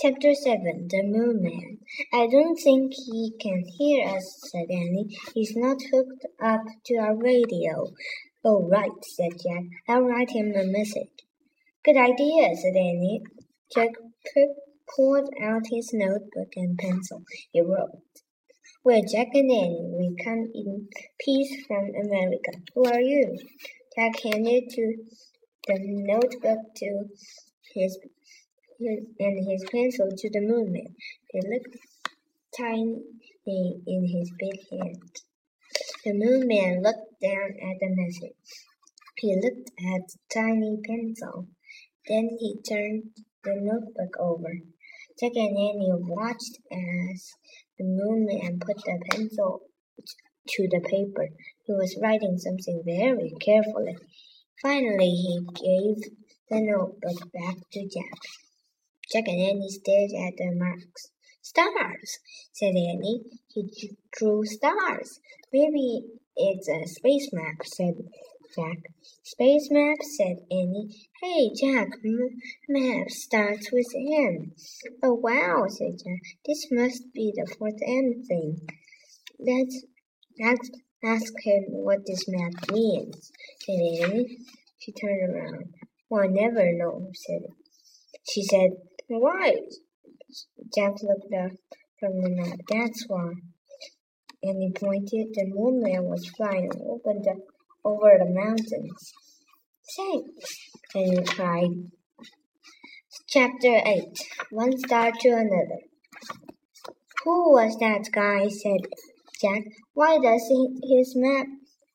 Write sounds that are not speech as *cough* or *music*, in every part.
Chapter 7 The Moon Man. I don't think he can hear us, said Annie. He's not hooked up to our radio. Oh, right, said Jack. I'll write him a message. Good idea, said Annie. Jack pulled out his notebook and pencil. He wrote, We're Jack and Annie. We come in peace from America. Who are you? Jack handed to the notebook to his, and his pencil to the moon man. He looked tiny in his big hand. The moon man looked down at the message. He looked at the tiny pencil. Then he turned the notebook over. Jack and Annie watched as the moon man put the pencil to the paper. He was writing something very carefully. Finally, he gave the notebook back to Jack. Jack and Annie stared at the marks. Stars, said Annie. He drew stars. Maybe it's a space map, said Jack. Space map, said Annie. Hey, Jack, map starts with M. Oh, wow, said Jack. This must be the fourth M thing. Let's ask, ask him what this map means, said Annie. She turned around. Well, never know, said she said, why? Jack looked up from the map. That's why. And he pointed. The moon man was flying over the, over the mountains. Thanks, and he cried. Chapter 8 One Star to Another. Who was that guy? said Jack. Why does he, his map?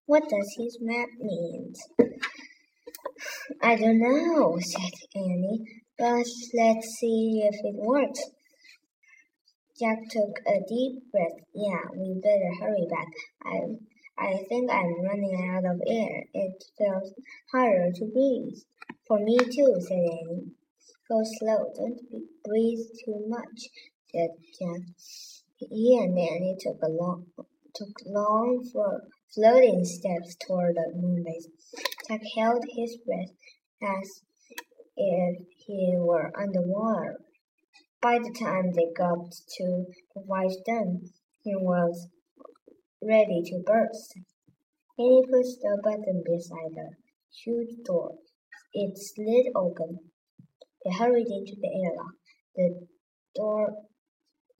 What does his map mean? *sighs* I don't know, said Annie. But let's see if it works. Jack took a deep breath. Yeah, we better hurry back. I I think I'm running out of air. It feels harder to breathe. For me too, said Annie. Go slow. Don't breathe too much, said Jack. He and Annie took a long took long for floating steps toward the moon base. Jack held his breath as if he were underwater. By the time they got to the white dome, he was ready to burst. He pushed a button beside the huge door. It slid open. They hurried into the airlock. The door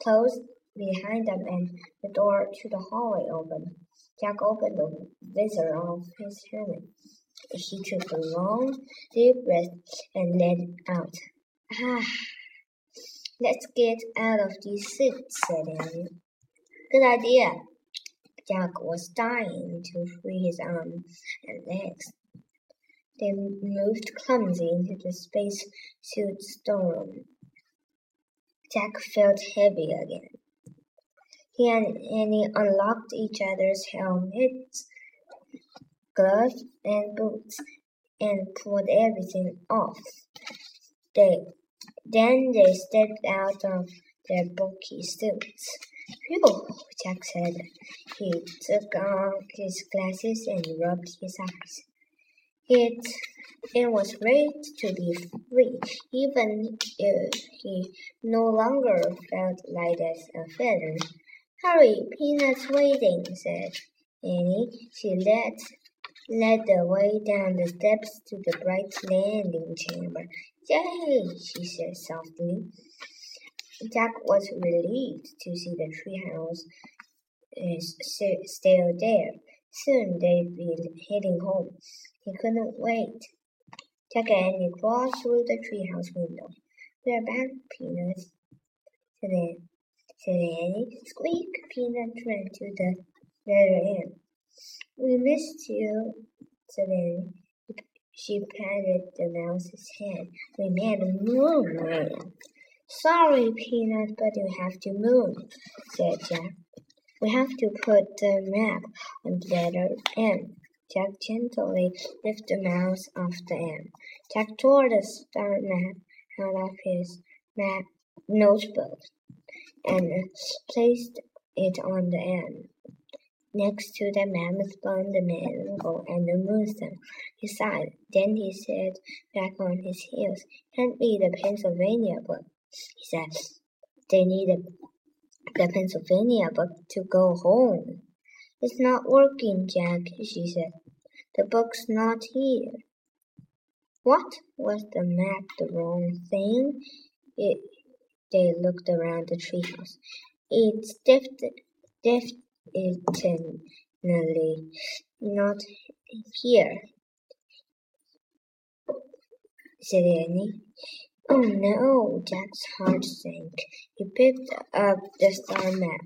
closed behind them and the door to the hallway opened. Jack opened the visor of his helmet. He took a long, deep breath and let out. Ah, let's get out of these suits, said Annie. Good idea. Jack was dying to free his arms and legs. They moved clumsily into the space suit storeroom. Jack felt heavy again. He and Annie unlocked each other's helmets gloves and boots and pulled everything off. They then they stepped out of their bulky suits. Phew, Jack said. He took off his glasses and rubbed his eyes. It it was great to be free, even if he no longer felt light as a feather. Hurry, Peanut's waiting, said Annie. She let led the way down the steps to the bright landing chamber. Yay! she said softly. Jack was relieved to see the treehouse eh, is still there. Soon they'd be heading home. He couldn't wait. Jack and Annie crawled through the treehouse window. We're back, Peanuts, said. Said Annie. Squeak! Peanut ran to the other end. We missed you, Annie. She patted the mouse's head. We met a moon man. Sorry, Peanut, but you have to move, said Jack. We have to put the map on the letter M. Jack gently lifted the mouse off the M. Jack tore the star map out of his map notebook and placed it on the M next to the mammoth bone, the mango, and the moonstone. He sighed. Then he sat back on his heels. Hand me the Pennsylvania book, He said they needed the Pennsylvania book to go home. It's not working, Jack, she said. The book's not here. What? Was the map the wrong thing? It, they looked around the treehouse. It's definitely not here, said Annie. Oh no! Jack's heart sank. He picked up the star map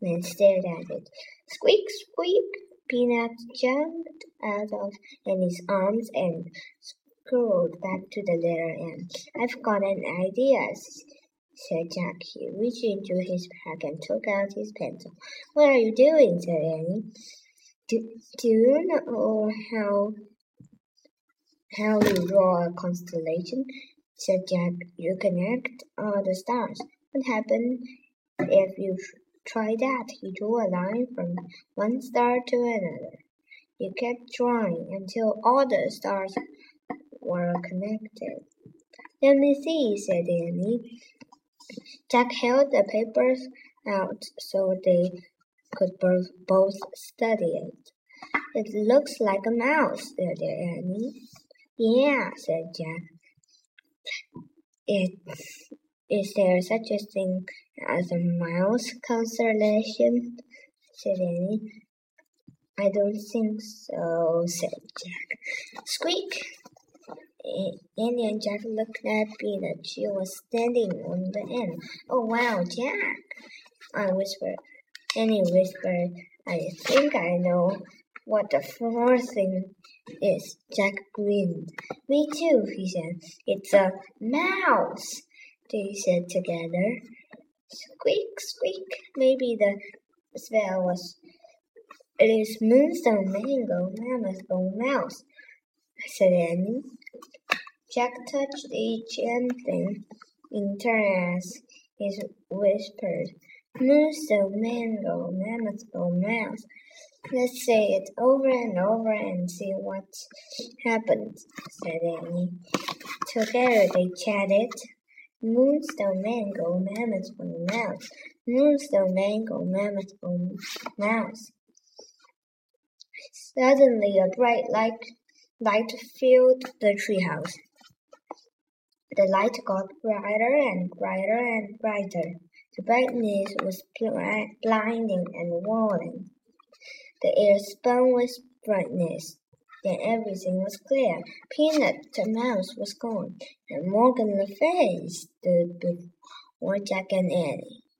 and stared at it. Squeak, squeak! Peanut jumped out of Annie's arms and scurried back to the letter M. I've got an idea, said Jack. He reached into his bag and took out his pencil. What are you doing? said Annie. Do, do you know how how you draw a constellation? said Jack. You connect all the stars. What happens if you try that? He drew a line from one star to another. He kept drawing until all the stars were connected. Let me see, said Annie. Jack held the papers out so they could both study it. It looks like a mouse, said Annie. Yeah, said Jack. It, is there such a thing as a mouse constellation? said Annie. I don't think so, said Jack. Squeak! Annie and Jack looked at Peanut. She was standing on the end. Oh, wow, Jack! I whispered. Annie whispered, I think I know what the fourth thing is. Jack grinned. Me too, he said. It's a mouse, they said together. Squeak, squeak. Maybe the spell was. It is Moonstone Mango, Mammoth Bone Mouse, Annie. Jack touched each thing in turn as he whispered. Moonstone Mango, Mammoth Bone Mouse. Let's say it over and over and see what happens, said Annie. Together they chatted. Moonstone mango, mammoth bone mouse. Moonstone mango, mammoth bone mouse. Suddenly a bright light, light filled the treehouse. The light got brighter and brighter and brighter. The brightness was blinding and whirling. The air spun with brightness. Then everything was clear. Peanut the mouse was gone, and Morgan Le Fay stood before Jack and Annie.